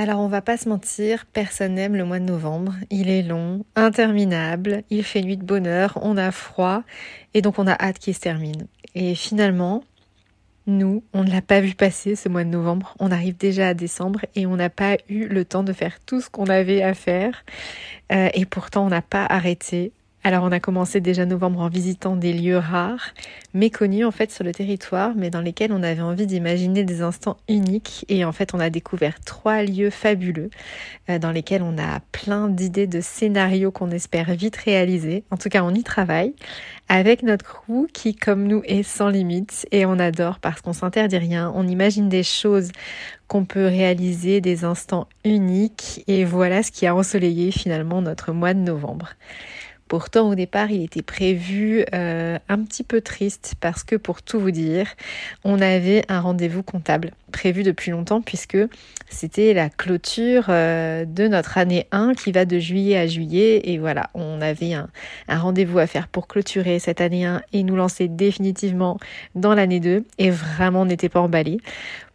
Alors on va pas se mentir, personne n'aime le mois de novembre. Il est long, interminable, il fait nuit de bonheur, on a froid et donc on a hâte qu'il se termine. Et finalement, nous, on ne l'a pas vu passer ce mois de novembre. On arrive déjà à décembre et on n'a pas eu le temps de faire tout ce qu'on avait à faire. Euh, et pourtant, on n'a pas arrêté. Alors on a commencé déjà novembre en visitant des lieux rares, méconnus en fait sur le territoire, mais dans lesquels on avait envie d'imaginer des instants uniques. Et en fait on a découvert trois lieux fabuleux, euh, dans lesquels on a plein d'idées de scénarios qu'on espère vite réaliser. En tout cas on y travaille, avec notre crew qui comme nous est sans limite et on adore parce qu'on s'interdit rien, on imagine des choses qu'on peut réaliser, des instants uniques. Et voilà ce qui a ensoleillé finalement notre mois de novembre. Pourtant, au départ, il était prévu euh, un petit peu triste parce que, pour tout vous dire, on avait un rendez-vous comptable prévu depuis longtemps puisque c'était la clôture euh, de notre année 1 qui va de juillet à juillet. Et voilà, on avait un, rendez-vous à faire pour clôturer cette année 1 et nous lancer définitivement dans l'année 2. Et vraiment, on n'était pas emballé.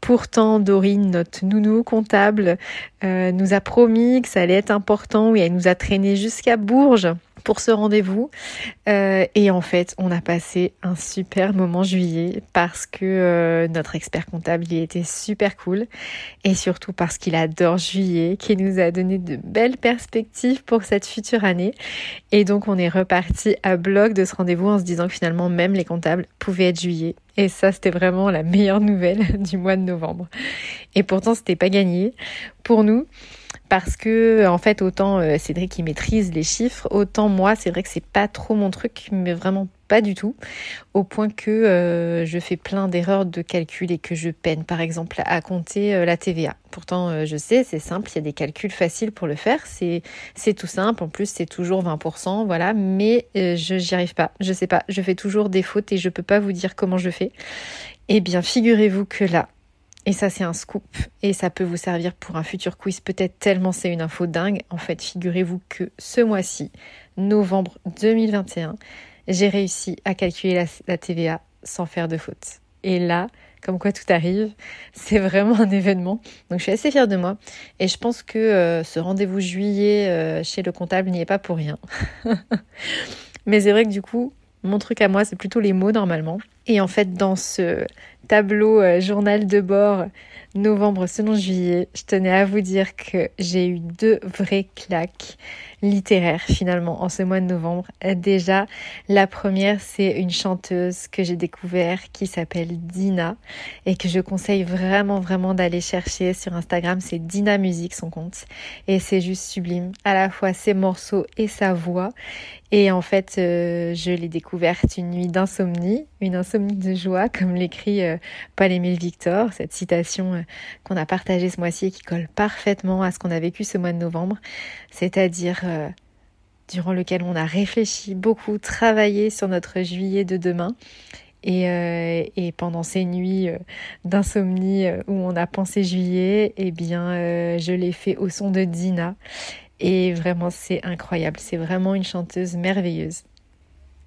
Pourtant, Dorine, notre nounou comptable, euh, nous a promis que ça allait être important et elle nous a traîné jusqu'à Bourges pour ce rendez-vous. Euh, et en fait, on a passé un super moment juillet parce que euh, notre expert comptable il était super cool et surtout parce qu'il adore juillet, qui nous a donné de belles perspectives pour cette future année. Et donc, on est reparti à bloc de ce rendez-vous en se disant que finalement, même les comptables pouvaient être juillet. Et ça, c'était vraiment la meilleure nouvelle du mois de novembre. Et pourtant, c'était pas gagné pour nous parce que en fait autant euh, Cédric qui maîtrise les chiffres, autant moi c'est vrai que c'est pas trop mon truc, mais vraiment pas du tout, au point que euh, je fais plein d'erreurs de calcul et que je peine par exemple à compter euh, la TVA. Pourtant je sais, c'est simple, il y a des calculs faciles pour le faire, c'est tout simple, en plus c'est toujours 20%, voilà, mais je j'y arrive pas, je sais pas, je fais toujours des fautes et je peux pas vous dire comment je fais. Eh bien figurez-vous que là, et ça, c'est un scoop. Et ça peut vous servir pour un futur quiz. Peut-être tellement c'est une info dingue. En fait, figurez-vous que ce mois-ci, novembre 2021, j'ai réussi à calculer la, TVA sans faire de faute. Et là, comme quoi tout arrive, c'est vraiment un événement. Donc je suis assez fière de moi. Et je pense que euh, ce rendez-vous juillet euh, chez le comptable n'y est pas pour rien. Mais c'est vrai que du coup, mon truc à moi, c'est plutôt les mots normalement. Et en fait, dans ce tableau euh, journal de bord novembre selon juillet, je tenais à vous dire que j'ai eu deux vraies claques littéraires finalement en ce mois de novembre. Déjà, la première, c'est une chanteuse que j'ai découvert qui s'appelle Dina et que je conseille vraiment vraiment d'aller chercher sur Instagram. C'est Dina Musique son compte et c'est juste sublime. À la fois ses morceaux et sa voix. Et en fait, euh, je l'ai découverte une nuit d'insomnie, une insomnie de joie, comme l'écrit euh, Paul-Émile Victor, cette citation euh, qu'on a partagée ce mois-ci et qui colle parfaitement à ce qu'on a vécu ce mois de novembre, c'est-à-dire durant lequel on a réfléchi beaucoup, travaillé sur notre juillet de demain. Et, et pendant ces nuits d'insomnie où on a pensé juillet, eh bien, je l'ai fait au son de Dina. Et vraiment, c'est incroyable. C'est vraiment une chanteuse merveilleuse.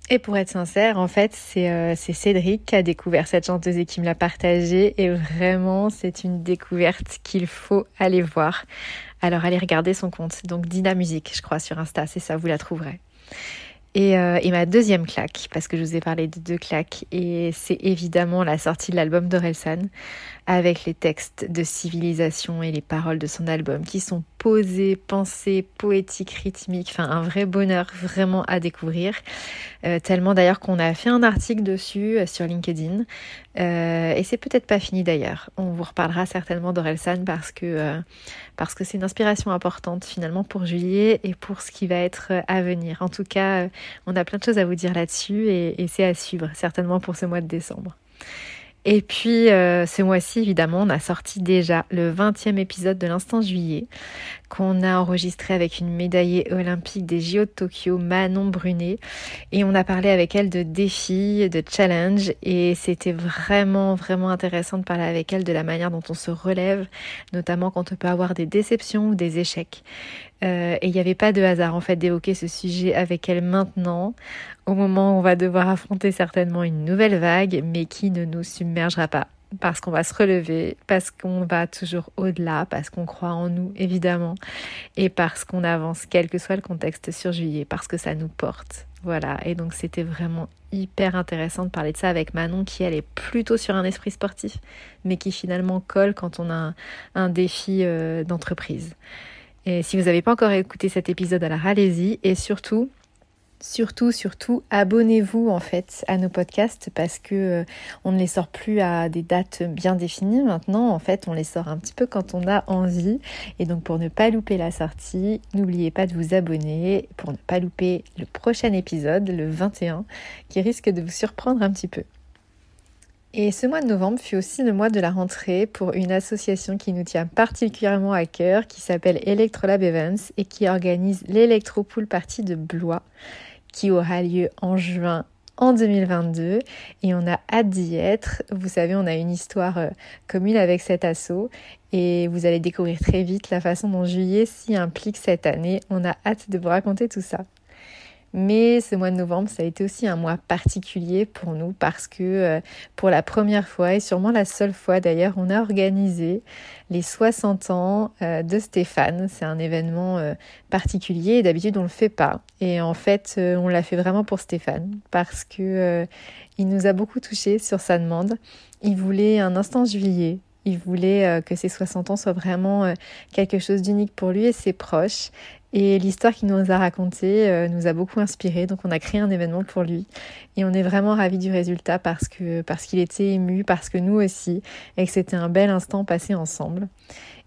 Et pour être sincère, en fait, euh, c'est Cédric qui a découvert cette chanteuse et qui me l'a partagée. Et vraiment, c'est une découverte qu'il faut aller voir. Alors, allez regarder son compte. Donc, Dina Musique, je crois, sur Insta. C'est ça, vous la trouverez. Et, euh, et, ma deuxième claque, parce que je vous ai parlé de deux claques, et c'est évidemment la sortie de l'album d'Orelsan, avec les textes de Civilisation et les paroles de son album qui sont posé, pensé, poétique, rythmique, enfin un vrai bonheur vraiment à découvrir. Euh, tellement d'ailleurs qu'on a fait un article dessus euh, sur LinkedIn. Euh, et c'est peut-être pas fini d'ailleurs. On vous reparlera certainement d'Orelsan parce que c'est une inspiration importante finalement pour juillet et pour ce qui va être à venir. En tout cas, on a plein de choses à vous dire là-dessus et c'est à suivre certainement pour ce mois de décembre. Et puis euh, ce mois-ci, évidemment, on a sorti déjà le 20e épisode de l'Instant Juillet, qu'on a enregistré avec une médaillée olympique des JO de Tokyo, Manon Brunet. Et on a parlé avec elle de défis, de challenges. Et c'était vraiment, vraiment intéressant de parler avec elle de la manière dont on se relève, notamment quand on peut avoir des déceptions ou des échecs. Euh, et il n'y avait pas de hasard en fait d'évoquer ce sujet avec elle maintenant, au moment où on va devoir affronter certainement une nouvelle vague, mais qui ne nous submergera pas. Parce qu'on va se relever, parce qu'on va toujours au-delà, parce qu'on croit en nous évidemment, et parce qu'on avance quel que soit le contexte sur juillet, parce que ça nous porte. Voilà, et donc c'était vraiment hyper intéressant de parler de ça avec Manon qui elle est plutôt sur un esprit sportif, mais qui finalement colle quand on a un, défi euh, d'entreprise. Et si vous n'avez pas encore écouté cet épisode, alors allez-y. Et surtout, surtout, surtout, abonnez-vous en fait à nos podcasts parce que euh, on ne les sort plus à des dates bien définies maintenant. En fait, on les sort un petit peu quand on a envie. Et donc, pour ne pas louper la sortie, n'oubliez pas de vous abonner pour ne pas louper le prochain épisode, le 21, qui risque de vous surprendre un petit peu. Et ce mois de novembre fut aussi le mois de la rentrée pour une association qui nous tient particulièrement à cœur, qui s'appelle Electrolab Events et qui organise l'Electropool Party de Blois, qui aura lieu en juin en 2022 et on a hâte d'y être. Vous savez, on a une histoire euh, commune avec cet assaut et vous allez découvrir très vite la façon dont juillet s'y implique cette année. On a hâte de vous raconter tout ça. Mais ce mois de novembre, ça a été aussi un mois particulier pour nous parce que euh, pour la première fois et sûrement la seule fois d'ailleurs, on a organisé les 60 ans euh, de Stéphane. C'est un événement euh, particulier et d'habitude on le fait pas. Et en fait, on l'a fait vraiment pour Stéphane parce que il nous a beaucoup touché sur sa demande. Il voulait un instant juillet il voulait que ses 60 ans soient vraiment quelque chose d'unique pour lui et ses proches. Et l'histoire qu'il nous a racontée euh, nous a beaucoup inspiré, donc on a créé un événement pour lui. Et on est vraiment ravis du résultat parce que parce qu'il était ému, parce que nous aussi, et que c'était un bel instant passé ensemble.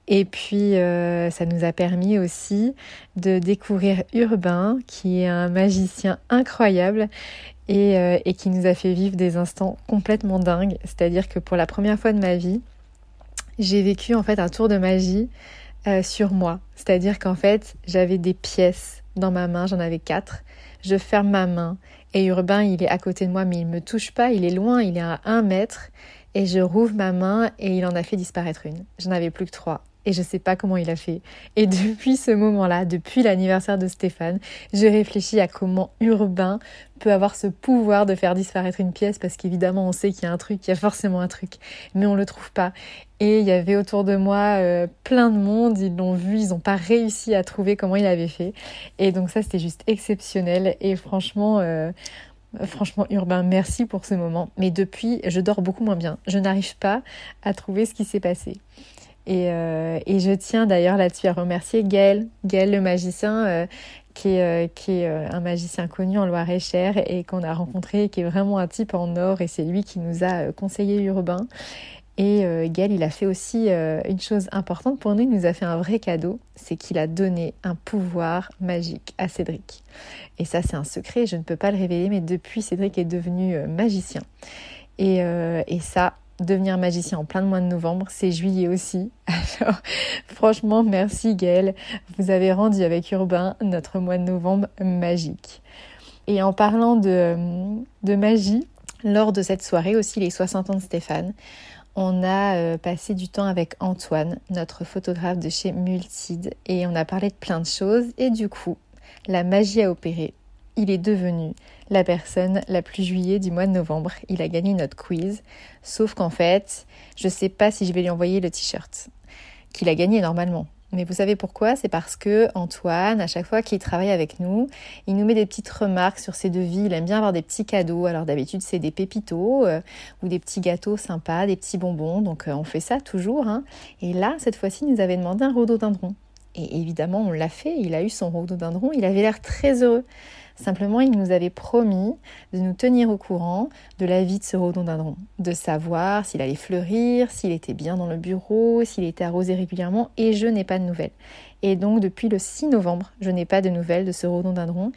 Et puis euh, ça nous a permis aussi de découvrir Urbain, qui est un magicien incroyable et, euh, et qui nous a fait vivre des instants complètement dingues. C'est-à-dire que pour la première fois de ma vie, j'ai vécu en fait un tour de magie euh, sur moi. C'est-à-dire qu'en fait, j'avais des pièces dans ma main, j'en avais quatre. Je ferme ma main et Urbain, il est à côté de moi, mais il ne me touche pas, il est loin, il est à un mètre. Et je rouvre ma main et il en a fait disparaître une. J'en avais plus que trois et je sais pas comment il a fait. Et depuis ce moment-là, depuis l'anniversaire de Stéphane, je réfléchis à comment Urbain peut avoir ce pouvoir de faire disparaître une pièce parce qu'évidemment on sait qu'il y a un truc, il y a forcément un truc, mais on le trouve pas. Et il y avait autour de moi euh, plein de monde, ils l'ont vu, ils n'ont pas réussi à trouver comment il avait fait. Et donc ça c'était juste exceptionnel et franchement... Euh, Franchement, Urbain, merci pour ce moment. Mais depuis, je dors beaucoup moins bien. Je n'arrive pas à trouver ce qui s'est passé. Euh, et, je tiens d'ailleurs là-dessus à remercier Gaël, Gaël le magicien, euh, qui est, euh, un magicien connu en Loire-et-Cher et qu'on a rencontré, qui est vraiment un type en or et c'est lui qui nous a conseillé urbain. Et Gaël, il a fait aussi une chose importante pour nous, il nous a fait un vrai cadeau, c'est qu'il a donné un pouvoir magique à Cédric. Et ça, c'est un secret, je ne peux pas le révéler, mais depuis, Cédric est devenu magicien. Et, et ça, devenir magicien en plein de mois de novembre, c'est juillet aussi. Alors, franchement, merci Gaëlle. Vous avez rendu avec Urbain notre mois de novembre magique. Et en parlant de, de magie, lors de cette soirée aussi, les 60 ans de Stéphane, on a euh, passé du temps avec Antoine, notre photographe de chez Multide, et on a parlé de plein de choses. Et du coup, la magie a opéré. Il est devenu la personne la plus juillet du mois de novembre. Il a gagné notre quiz. Sauf qu'en fait, je sais pas si je vais lui envoyer le t-shirt qu'il a gagné normalement. Mais vous savez pourquoi? C'est parce que Antoine, à chaque fois qu'il travaille avec nous, il nous met des petites remarques sur ses devis. Il aime bien avoir des petits cadeaux. Alors d'habitude, c'est des pépitos euh, ou des petits gâteaux sympas, des petits bonbons. Donc euh, on fait ça toujours. Hein. Et là, cette fois-ci, il nous avait demandé un rhododendron. Et évidemment, on l'a fait, il a eu son rhododendron, il avait l'air très heureux. Simplement, il nous avait promis de nous tenir au courant de la vie de ce rhododendron, de savoir s'il allait fleurir, s'il était bien dans le bureau, s'il était arrosé régulièrement, et je n'ai pas de nouvelles. Et donc, depuis le 6 novembre, je n'ai pas de nouvelles de ce rhododendron.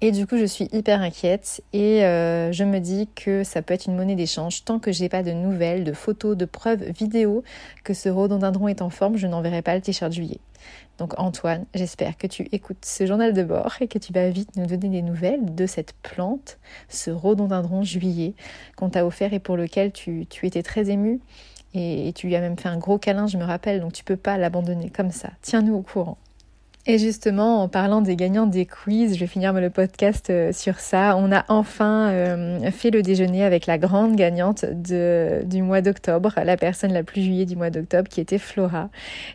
Et du coup, je suis hyper inquiète et euh, je me dis que ça peut être une monnaie d'échange. Tant que j'ai pas de nouvelles, de photos, de preuves vidéo que ce rhododendron est en forme, je n'enverrai pas le t-shirt juillet. Donc Antoine, j'espère que tu écoutes ce journal de bord et que tu vas vite nous donner des nouvelles de cette plante, ce rhododendron juillet qu'on t'a offert et pour lequel tu, étais très ému. Et, tu lui as même fait un gros câlin, je me rappelle, donc tu peux pas l'abandonner comme ça. Tiens-nous au courant. Et justement, en parlant des gagnants des quiz, je vais finir le podcast euh, sur ça. On a enfin euh, fait le déjeuner avec la grande gagnante du mois d'octobre, la personne la plus juillet du mois d'octobre, qui était Flora.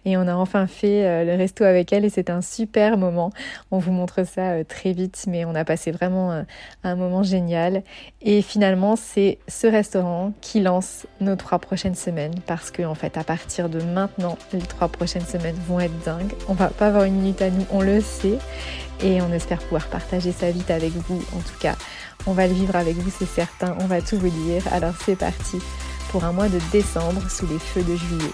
Et on a enfin fait euh, le resto avec elle et c'est un super moment. On vous montre ça très vite, mais on a passé vraiment un moment génial. Et finalement, c'est ce restaurant qui lance nos trois prochaines semaines parce que en fait, à partir de maintenant, les trois prochaines semaines vont être dingues. On va pas avoir une à nous, on le sait. Et on espère pouvoir partager ça vite avec vous. En tout cas, on va le vivre avec vous, c'est certain. On va tout vous dire. Alors c'est parti pour un mois de décembre sous les feux de juillet.